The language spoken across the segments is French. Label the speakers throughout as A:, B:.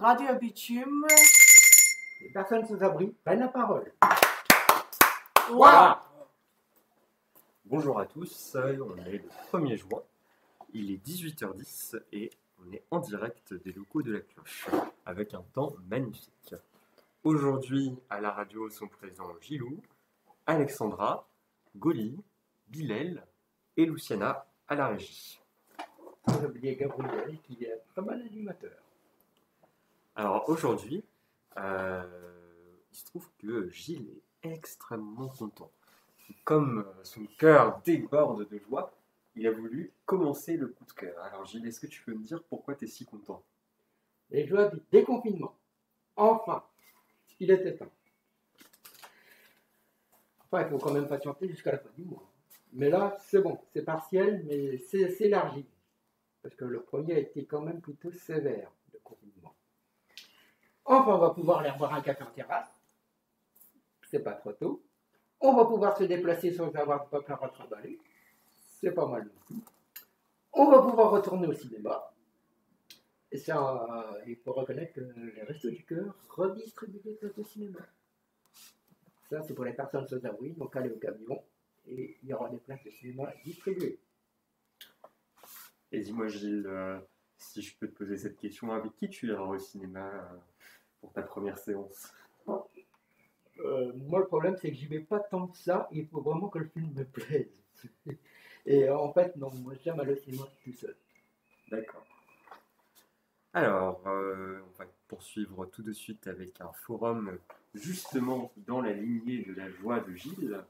A: Radio Bitume.
B: Les personnes sans abri prennent la parole.
A: Waouh
C: Bonjour à tous, on est le 1er juin, il est 18h10 et on est en direct des locaux de la cloche avec un temps magnifique. Aujourd'hui à la radio sont présents Gilou, Alexandra, Goli, Bilal et Luciana à la régie.
B: J'ai oublié Gabriel qui est pas mal animateur.
C: Alors aujourd'hui, euh, il se trouve que Gilles est extrêmement content. Comme euh, son cœur déborde de joie, il a voulu commencer le coup de cœur. Alors Gilles, est-ce que tu peux me dire pourquoi tu es si content?
B: Les joies du déconfinement. Enfin, il était temps. Enfin, il faut quand même patienter jusqu'à la fin du mois. Mais là, c'est bon, c'est partiel, mais c'est c'est élargi. Parce que le premier a été quand même plutôt sévère, le confinement. Enfin, on va pouvoir aller boire un café en terrasse. C'est pas trop tôt. On va pouvoir se déplacer sans avoir pas plein à trimballer. C'est pas mal non. On va pouvoir retourner au cinéma. Et ça, euh, il faut reconnaître que les Restos du Cœur redistribuent des places de cinéma. Ça, c'est pour les personnes sans abri, donc allez au camion et il y aura des places de cinéma distribuées.
C: Et dis-moi Gilles, euh, si je peux te poser cette question, avec qui tu iras au cinéma euh, pour ta première séance
B: Euh, moi, le problème, c'est que j'y vais pas tant que ça. Il faut vraiment que le film me plaise. Et euh, en fait, non, moi, j'aime aller au cinéma tout seul.
C: D'accord. Alors, euh, on va poursuivre tout de suite avec un forum justement dans la lignée de la joie de Gilles,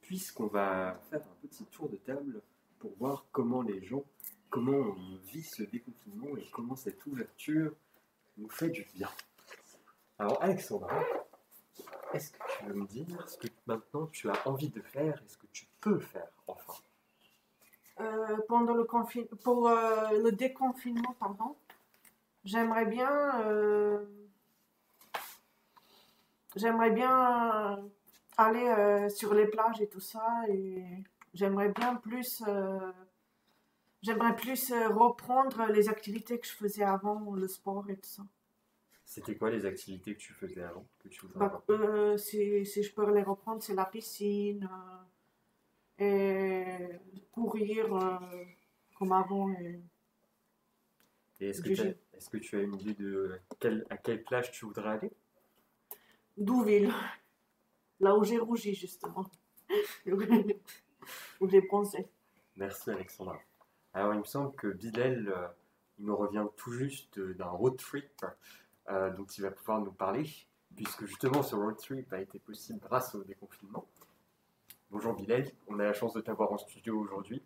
C: puisqu'on va faire un petit tour de table pour voir comment les gens, comment on vit ce déconfinement et comment cette ouverture nous fait du bien. Alors, Alexandra, est-ce que tu veux me dire ce que maintenant tu as envie de faire et ce que tu peux faire enfin?
A: Euh, pendant le pour euh, le déconfinement, pardon, j'aimerais bien, euh, aller sur les plages et tout ça, j'aimerais bien plus, j'aimerais plus reprendre les activités que je faisais avant, le sport et tout ça.
C: C'était quoi les activités que tu faisais avant que tu
A: Bah, euh, si, si je peux les reprendre, c'est la piscine euh, et courir euh, comme avant. et-
C: Et est-ce que, est-ce que tu as une idée de quelle- à quelle plage tu voudrais aller?
A: Douville, là où j'ai rougi justement, où j'ai bronzé.
C: Merci Alexandra. Alors il me semble que Bilal, euh, il nous revient tout juste d'un road trip euh, dont il va pouvoir nous parler, puisque justement ce road trip a été possible grâce au déconfinement. Bonjour Bilal, on a la chance de t'avoir en studio aujourd'hui.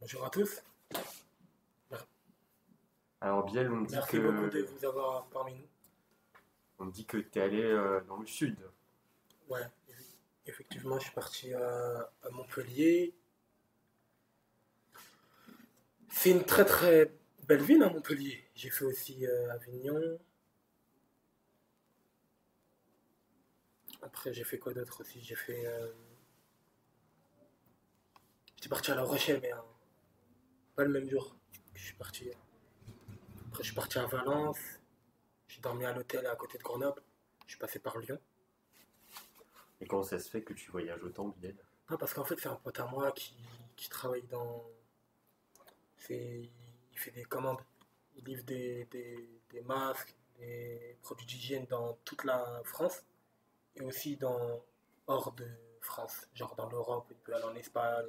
D: Bonjour à tous.
C: Alors Bilal, on me dit
D: Merci beaucoup de
C: que
D: vous avoir parmi nous.
C: on me dit que tu es allé euh, dans le sud.
D: Ouais, effectivement, je suis parti à, à Montpellier. C'est une très très belle ville, à Montpellier. J'ai fait aussi euh, Avignon. Après, j'ai fait quoi d'autre aussi? J'ai fait. euh, J'étais parti à La Rochelle, mais euh, pas le même jour que je suis parti. Après, je suis parti à Valence. J'ai dormi à l'hôtel à côté de Grenoble. Je suis passé par Lyon.
C: Et comment ça se fait que tu voyages autant Bilal
D: Non, parce qu'en fait, c'est un pote à moi qui, qui travaille dans. Il fait des commandes. Il livre des, des, des masques, des produits d'hygiène dans toute la France et aussi dans hors de France, genre dans l'Europe. Il peut aller en Espagne,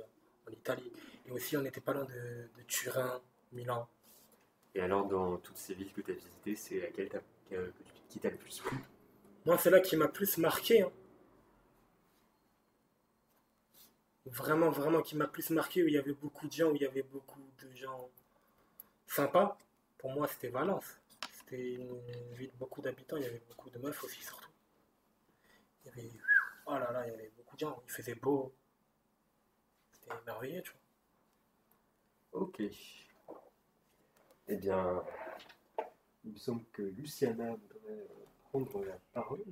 D: en Italie. Et aussi, on n'était pas loin de, de Turin, Milan.
C: Et alors dans toutes ces villes que tu as visitées, c'est laquelle qui t'a le plus plu?
D: Moi, c'est là qui m'a plus marqué. hein. Vraiment, vraiment, qui m'a plus marqué, où il y avait beaucoup de gens, où il y avait beaucoup de gens sympas. Pour moi, c'était Valence. C'était une ville, beaucoup d'habitants, il y avait beaucoup de meufs aussi, surtout. Il y avait, oh là là, il y avait beaucoup de gens, il faisait beau. C'était merveilleux, tu vois.
C: Ok. Eh bien, il me semble que Luciana voudrait euh, prendre la parole.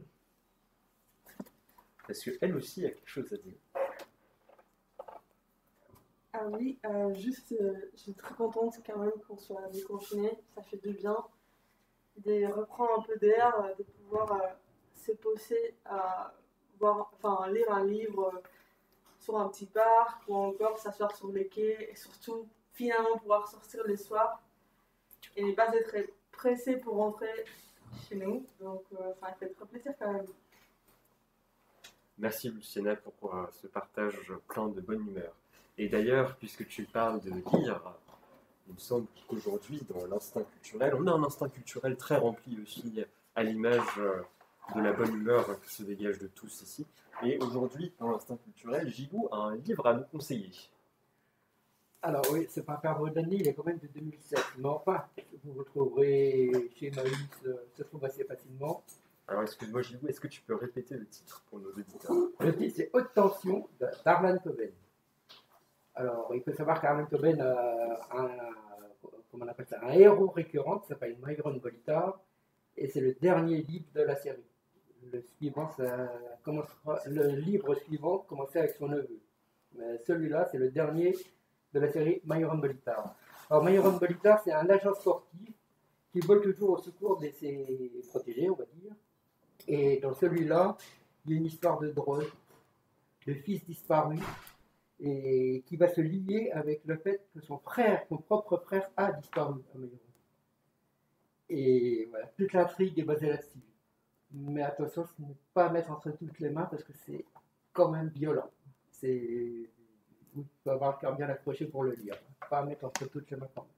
C: Parce qu'elle aussi a quelque chose à dire.
E: Ah oui, euh, juste, euh, je suis très contente quand même qu'on soit déconfiné, ça fait du bien. de reprendre un peu d'air, de pouvoir euh, se poser à voir, enfin, lire un livre sur un petit parc ou encore s'asseoir sur les quais et surtout finalement pouvoir sortir le soir et ne pas être pressé pour rentrer chez nous. Donc, euh, ça fait très plaisir quand même.
C: Merci Luciana pour euh, ce partage plein de bonne humeur. Et d'ailleurs, puisque tu parles de lire, il me semble qu'aujourd'hui, dans l'instinct culturel, on a un instinct culturel très rempli aussi, à l'image euh, de la bonne humeur qui se dégage de tous ici. Et aujourd'hui, dans l'instinct culturel, Gilou a un livre à nous conseiller.
B: Alors oui, c'est pas perdre d'année, il est quand même de 2007. Mais enfin, vous retrouverez chez Maïs, euh, se trouve assez facilement.
C: Alors, excuse-moi Gilou, est-ce que tu peux répéter le titre pour nos auditeurs?
B: Le titre, c'est Haute tension d'Arlan Coben. Alors, il faut savoir qu'Arlan Coben a un, comment on appelle ça, un héros récurrent qui s'appelle Myron Bolitar, et c'est le dernier livre de la série. Le, suivant, le livre suivant commençait avec son neveu. Mais celui-là, c'est le dernier de la série Myron Bolitar. Alors, Myron Bolitar, c'est un agent sportif qui vole toujours au secours de ses protégés, on va dire. Et dans celui-là, il y a une histoire de drogue, de fils disparu, et qui va se lier avec le fait que son frère, son propre frère, a disparu à. Et voilà, toute l'intrigue est basée là-dessus. Mais attention, ce n'est pas à mettre entre toutes les mains parce que c'est quand même violent. C'est. Il faut avoir le cœur bien accroché pour le lire. Pas à mettre entre toutes les mains quand même.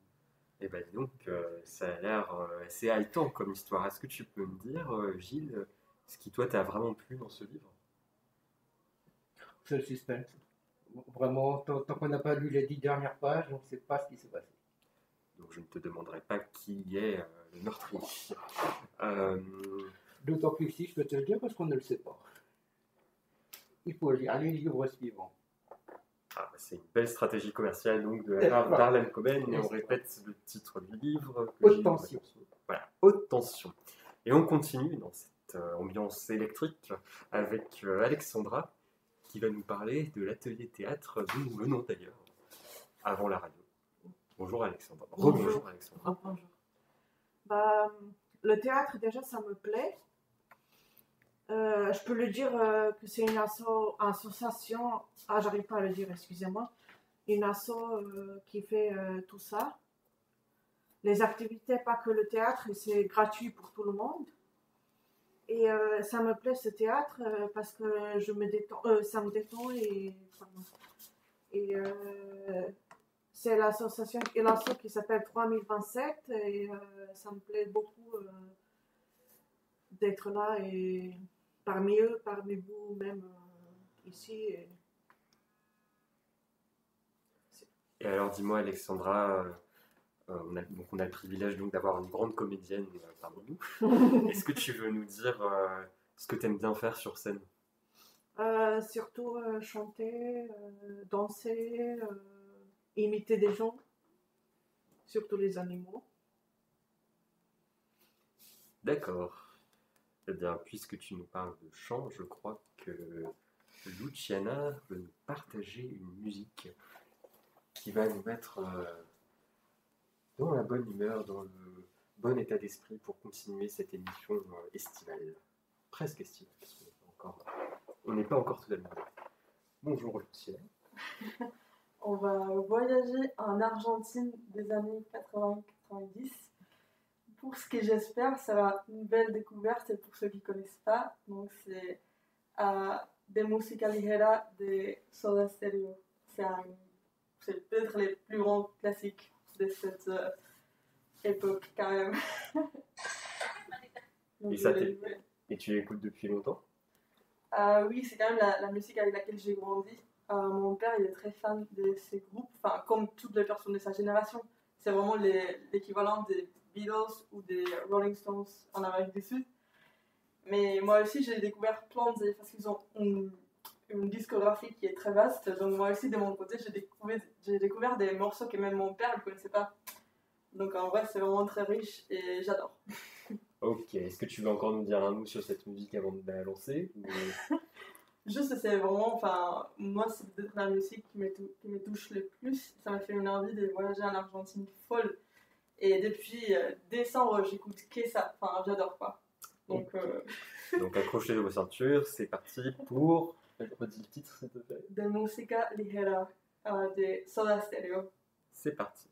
C: Eh ben dis donc, euh, ça a l'air euh, assez haletant comme histoire. Est-ce que tu peux me dire, euh, Gilles, ce qui toi t'a vraiment plu dans ce livre?
B: C'est le suspense. Vraiment, tant, tant qu'on n'a pas lu les dix dernières pages, on ne sait pas ce qui s'est passé.
C: Donc je ne te demanderai pas qui est le meurtrier.
B: D'autant plus si je peux te le dire parce qu'on ne le sait pas. Il faut lire les livres suivants.
C: ah, c'est une belle stratégie commerciale donc de la part
B: voilà.
C: d'Arlan Coben et on répète le titre du livre. que
B: Haute tension.
C: Voilà, haute tension. Et on continue dans cette euh, ambiance électrique avec euh, Alexandra qui va nous parler de l'atelier théâtre d'où nous venons d'ailleurs avant la radio. Bonjour Alexandra.
A: Bonjour.
C: Rebonjour Alexandra.
A: Bonjour. Bah, le théâtre, déjà, ça me plaît. Euh, je peux le dire euh, que c'est une asso- association, ah, j'arrive pas à le dire, excusez-moi, une asso euh, qui fait tout ça. Les activités, pas que le théâtre, c'est gratuit pour tout le monde. Et ça me plaît ce théâtre parce que je me détends, ça me détend et, c'est l'association qui s'appelle 3027 et ça me plaît beaucoup d'être là et parmi eux, parmi vous même euh, ici. et-
C: alors dis-moi Alexandra, euh, euh, on, a, donc on a le privilège donc d'avoir une grande comédienne euh, parmi nous. Est-ce que tu veux nous dire euh, ce que tu aimes bien faire sur scène?
A: Surtout chanter, danser, imiter des gens, surtout les animaux.
C: D'accord. Bien, puisque tu nous parles de chant, je crois que Luciana veut nous partager une musique qui va nous mettre euh, dans la bonne humeur, dans le bon état d'esprit pour continuer cette émission euh, estivale. Presque estivale, parce qu'on n'est pas encore tout à l'heure. Bonjour Luciana.
E: On va voyager en Argentine des années 80-90. Pour ce que j'espère, ça va une belle découverte pour ceux qui ne connaissent pas. Donc c'est euh, De Música Ligera de Soda Stereo. C'est peut-être les plus grands classiques de cette euh, époque quand même. Donc,
C: Et ça Et tu l'écoutes depuis longtemps?
E: Euh, oui, c'est quand même la, la musique avec laquelle j'ai grandi. Euh, mon père, il est très fan de ces groupes, enfin, comme toutes les personnes de sa génération. C'est vraiment l'équivalent des Beatles ou des Rolling Stones en Amérique du Sud. Mais moi aussi, j'ai découvert plein de. parce qu'ils ont une, une discographie qui est très vaste. Donc, moi aussi, de mon côté, j'ai découvert, des morceaux que même mon père ne connaissait pas. Donc, en vrai, c'est vraiment très riche et j'adore.
C: Ok, est-ce que tu veux encore nous dire un mot sur cette musique avant de la lancer ou-
E: Juste, c'est vraiment, enfin, moi, c'est peut-être la musique qui me, tou- qui me touche le plus. Ça m'a fait une envie de voyager en Argentine folle. Et depuis euh, décembre, j'écoute que ça. Enfin, j'adore quoi. Donc, euh,
F: Donc accrochez vos ceintures, c'est parti pour. Redis le titre s'il te plaît.
E: de Musica Ligera euh, de Soda Stereo.
F: C'est parti.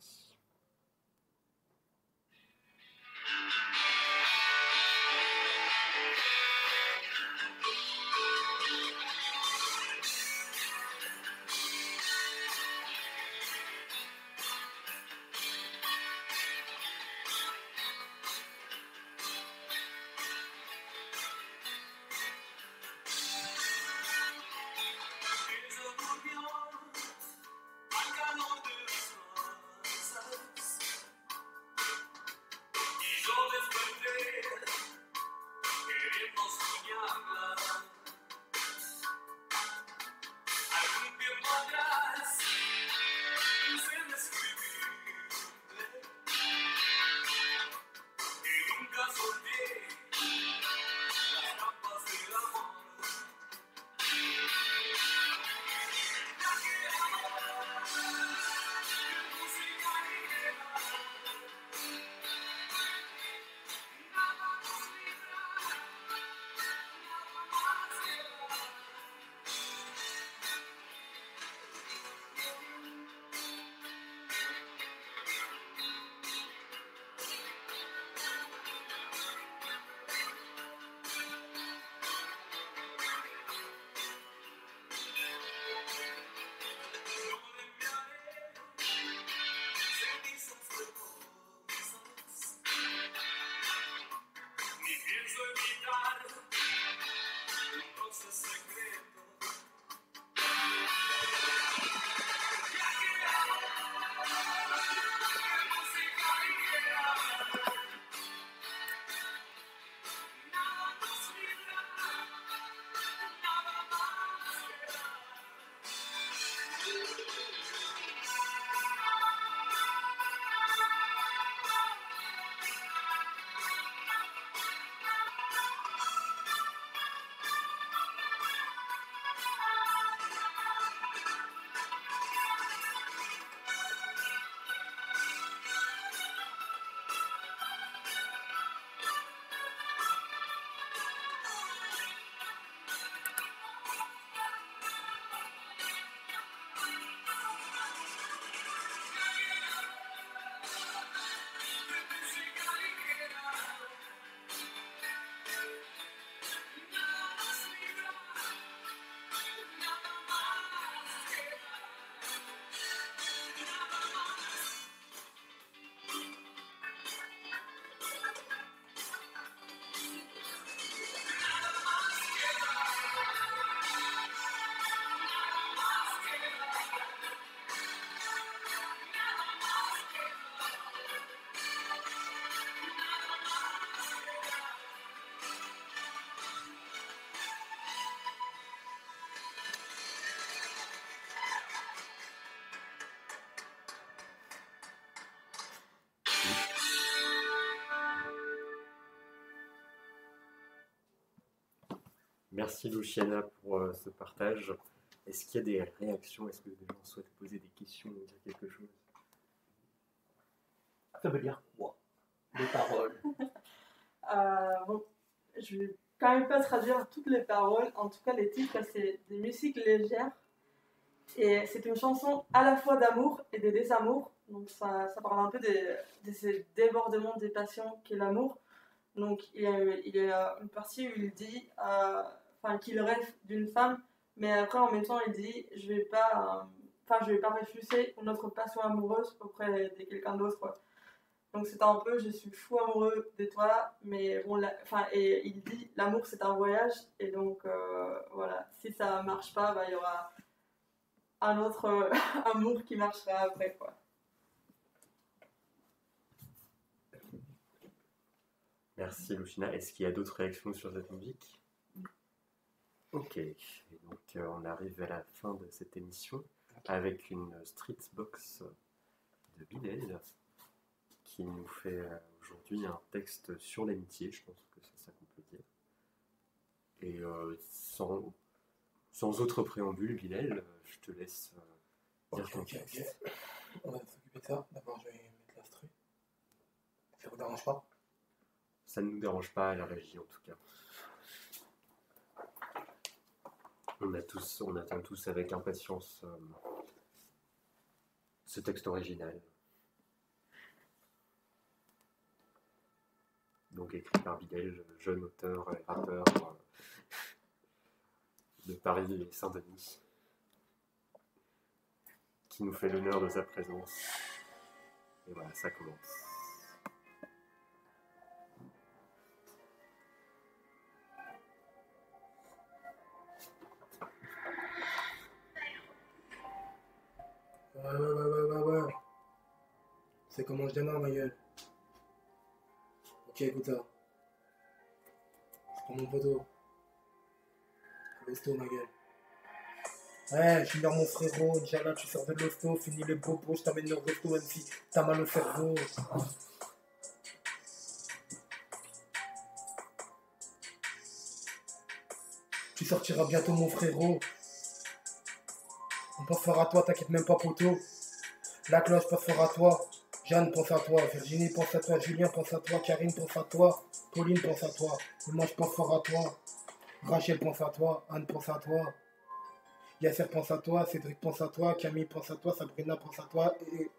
F: Merci Luciana pour euh, ce partage. Est-ce qu'il y a des réactions? Est-ce que des gens souhaitent poser des questions ou dire quelque chose?
B: Ça veut dire quoi? Les paroles.
E: Euh, bon, je vais quand même pas traduire toutes les paroles. En tout cas, les titres, c'est des musiques légères. Et c'est une chanson à la fois d'amour et de désamour. Donc ça, ça parle un peu des- de ces débordements des passions qu'est l'amour. Donc il y, a, il y a une partie où il dit euh, enfin, qu'il rêve d'une femme, mais après en même temps il dit je vais pas, euh, enfin je vais pas refuser une autre passion amoureuse auprès de quelqu'un d'autre. Donc c'est un peu, je suis fou amoureux de toi, mais bon, enfin, et il dit, l'amour c'est un voyage, et donc euh, voilà, si ça marche pas, bah, il y aura un autre euh, amour qui marchera après, quoi.
F: Merci Lucina. Est-ce qu'il y a d'autres réactions sur cette musique? Ok. Et donc euh, on arrive à la fin de cette émission avec une street box de Bilal qui nous fait euh, aujourd'hui un texte sur l'amitié, je pense que c'est ça qu'on peut dire. Et euh, sans, sans autre préambule, Bilal, je te laisse euh, dire
D: Ok,
F: ton
D: ok,
F: texte.
D: ok. On va s'occuper de ça. D'abord, je vais mettre l'instru. Ça vous dérange pas?
C: Ça ne nous dérange pas à la régie en tout cas. On, attend tous avec impatience euh, ce texte original. Donc écrit par Bidel, jeune auteur et rappeur euh, de Paris et Saint-Denis, qui nous fait l'honneur de sa présence. Et voilà, ça commence.
D: Ok, écoute ça. Je prends mon poteau. L'hosto, ma gueule. Ouais, je suis mon frérot. Inch'Allah, tu sors de l'hosto. Finis les bobos. Je t'amène au resto, même si t'as mal au cerveau. Tu sortiras bientôt, mon frérot. On pense fort à toi, t'inquiète même pas, poteau. La cloche pense fort à toi. Jeanne pense à toi. Virginie pense à toi. Julien pense à toi. Karine pense à toi. Pauline pense à toi. Moi pense fort à toi. Rachel pense à toi. Anne pense à toi. Yasser pense à toi. Cédric pense à toi. Camille pense à toi. Sabrina pense à toi. Et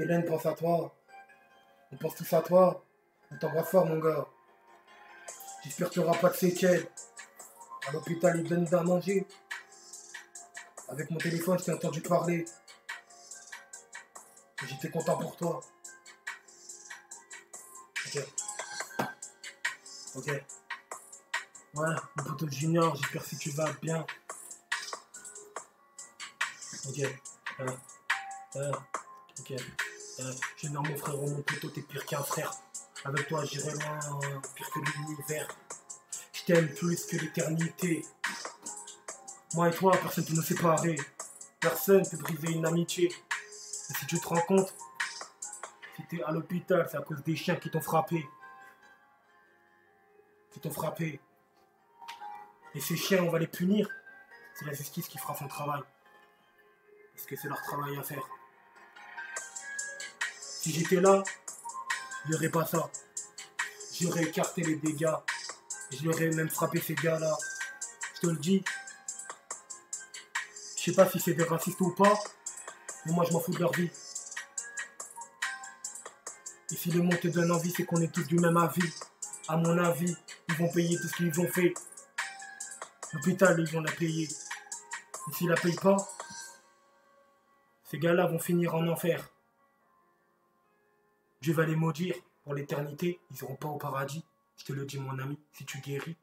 D: Hélène pense à toi. On pense tous à toi. On t'embrasse fort, mon gars. J'espère qu'il n'y aura pas de séquelles. À l'hôpital, ils donnent à manger. Avec mon téléphone, je t'ai entendu parler. J'étais content pour toi. Ok. Ok. Ouais, mon poteau junior, j'espère que tu vas bien. Ok. Ouais. Ouais. Ok. Ouais. Junior, mon frère, mon poteau, t'es pire qu'un frère. Avec toi, j'irai loin, euh, pire que l'univers. Je t'aime plus que l'éternité. Moi et toi, personne peut nous séparer. Personne peut briser une amitié. Si tu te rends compte, si t'es à l'hôpital, c'est à cause des chiens qui t'ont frappé. Qui t'ont frappé. Et ces chiens, on va les punir. C'est la justice qui fera son travail. Parce que c'est leur travail à faire. Si j'étais là, il n'y aurait pas ça. J'aurais écarté les dégâts. Je l'aurais même frappé ces gars-là. Je te le dis. Je sais pas si c'est des racistes ou pas, mais moi je m'en fous de leur vie. Et si le monde te donne envie, c'est qu'on est tous du même avis. À mon avis, ils vont payer tout ce qu'ils ont fait. L'hôpital, ils vont la payer. Et s'ils la payent pas, ces gars-là vont finir en enfer. Dieu va les maudire pour l'éternité. Ils n'iront pas au paradis. Je te le dis, mon ami, si tu guéris.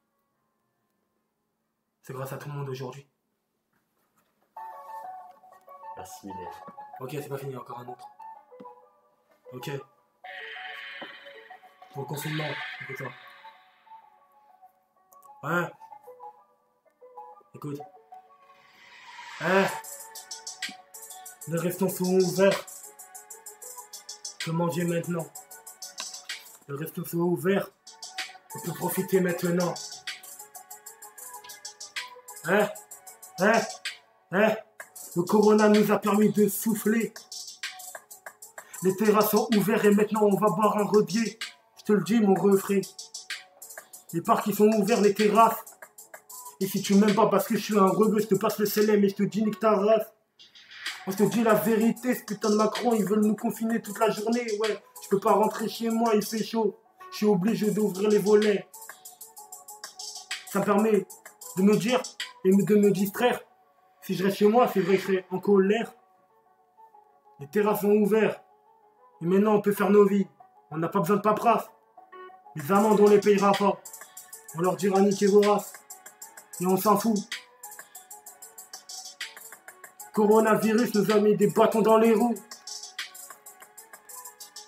D: C'est grâce à tout le monde aujourd'hui.
C: Hélène.
D: Ok, c'est pas fini, encore un autre. Ok. Pour le confinement, écoute ça. Ouais. Écoute. Hein Les restaurants sont ouverts. Je peux manger maintenant. Les restaurants sont ouverts. On peut profiter maintenant. Hein Hein Hein Le corona nous a permis de souffler. Les terrasses sont ouvertes et maintenant on va boire un redier. Je te le dis, mon refrain. Les parcs ils sont ouverts, les terrasses. Et si tu m'aimes pas parce que je suis un rebeu, je te passe le célèbre et je te dis nique ta race. On te dit la vérité, ce putain de Macron, ils veulent nous confiner toute la journée. Ouais, je peux pas rentrer chez moi, il fait chaud. Je suis obligé d'ouvrir les volets. Ça me permet de me dire et de me distraire. Si je reste chez moi, c'est vrai que je serai en colère. Les terrasses sont ouvertes. Et maintenant, on peut faire nos vies. On n'a pas besoin de paperasse. Les amendes, on les payera pas. On leur dira niquer vos races. Et on s'en fout. Coronavirus nous a mis des bâtons dans les roues.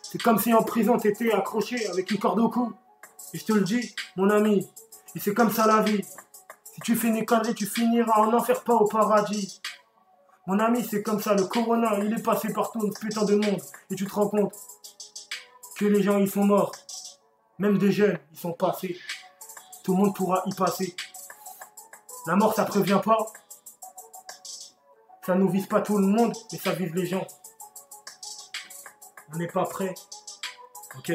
D: C'est comme si en prison t'étais accroché avec une corde au cou. Et je te le dis, mon ami, et c'est comme ça la vie. Si tu fais une connerie, tu finiras en enfer, pas au paradis. Mon ami, c'est comme ça, le corona, il est passé par tout ce putain de monde. Et tu te rends compte que les gens, ils sont morts. Même des jeunes, ils sont passés. Tout le monde pourra y passer. La mort, ça prévient pas. Ça nous vise pas tout le monde, mais ça vise les gens. On n'est pas prêt. Ok?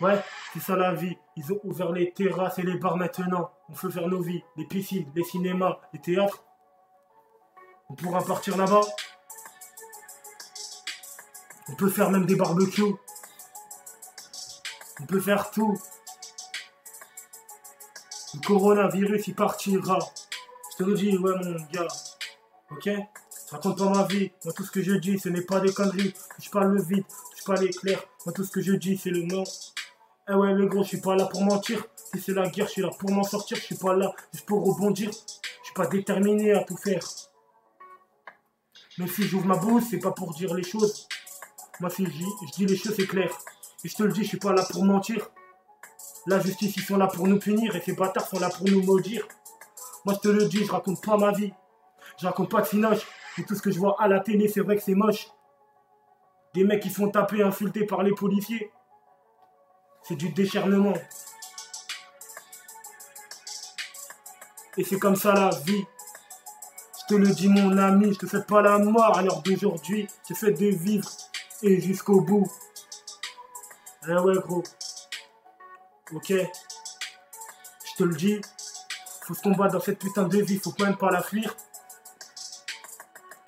D: Ouais, c'est ça la vie. Ils ont ouvert les terrasses et les bars maintenant. On peut faire nos vies, les piscines, les cinémas, les théâtres. On pourra partir là-bas. On peut faire même des barbecues. On peut faire tout. Le coronavirus, il partira. Je te le dis, ouais, mon gars. Ok? Je raconte pas ma vie. Moi, tout ce que je dis, ce n'est pas des conneries. Je parle le vide, je parle l'éclair. Moi, tout ce que je dis, c'est le nom. Eh ouais, le gros, je suis pas là pour mentir. Si c'est la guerre, je suis là pour m'en sortir. Je suis pas là juste pour rebondir. Je suis pas déterminé à tout faire. Mais si j'ouvre ma bouche, c'est pas pour dire les choses. Moi, si je dis, les choses, c'est clair. Et je te le dis, je suis pas là pour mentir. La justice, ils sont là pour nous punir et ces bâtards sont là pour nous maudire. Moi, je te le dis, je raconte pas ma vie. Je raconte pas de sinoche. Et tout ce que je vois à la télé, c'est vrai que c'est moche. Des mecs qui sont tapés, insultés par les policiers. C'est du décharnement. Et c'est comme ça la vie. Je te le dis, mon ami, je te souhaite pas la mort à l'heure d'aujourd'hui. Je souhaite de vivre et jusqu'au bout. Eh ouais, gros. Ok. Je te le dis. Faut se combattre dans cette putain de vie. Faut même pas la fuir.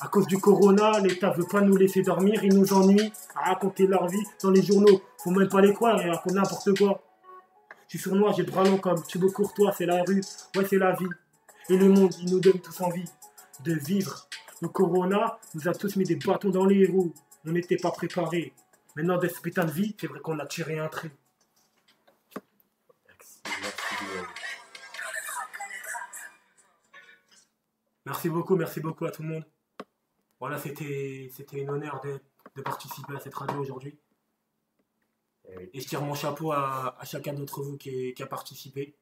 D: À cause du corona, l'État veut pas nous laisser dormir. Ils nous ennuient à raconter leur vie dans les journaux. Faut même pas les croire et raconter n'importe quoi. Je suis sournois, j'ai bras long comme Thibaut Courtois, c'est la rue, ouais c'est la vie. Et le monde, il nous donne tous envie de vivre. Le corona nous a tous mis des bâtons dans les roues. On n'était pas préparés. Maintenant, de ce putain de vie, c'est vrai qu'on a tiré un trait.
C: Merci,
D: beaucoup, merci beaucoup à tout le monde. Voilà, c'était c'était un honneur de participer à cette radio aujourd'hui. Et je tire mon chapeau à, à chacun d'entre vous qui, qui a participé.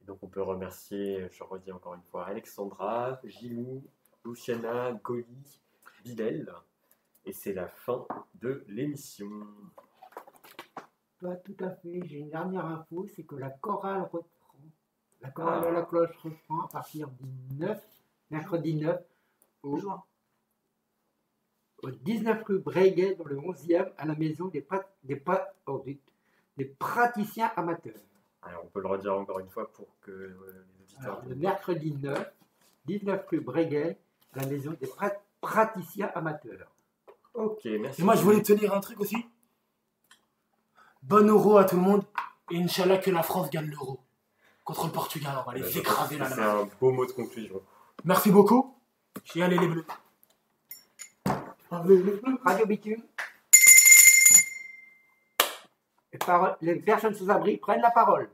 C: Et donc on peut remercier, je redis encore une fois, Alexandra, Gilou, Luciana, Goli, Bilal. Et c'est la fin de l'émission.
B: Pas tout à fait. J'ai une dernière info, c'est que la chorale reprend. La chorale
C: Ah.
B: à la cloche reprend à partir du 9, mercredi 9, au,
A: Juin.
B: Au 19 rue Breguet, dans le 11e, à la maison des, prat- des, pra- oh, des- des praticiens amateurs.
C: Alors on peut le redire encore une fois pour que euh, les auditeurs.
B: Alors, le mercredi 9, 19 rue Breguet, à la maison des prat- praticiens amateurs.
C: Ok, merci.
D: Et moi, je voulais te dire un truc aussi. Bon euro à tout le monde. Et Inch'Allah que la France gagne l'euro. Contre le Portugal, on va
C: Euh,
D: les écraser là
C: C'est un beau mot de conclusion.
D: Merci beaucoup. Et allez les bleus.
B: Radio Bitume. Les, personnes sous abri prennent la parole.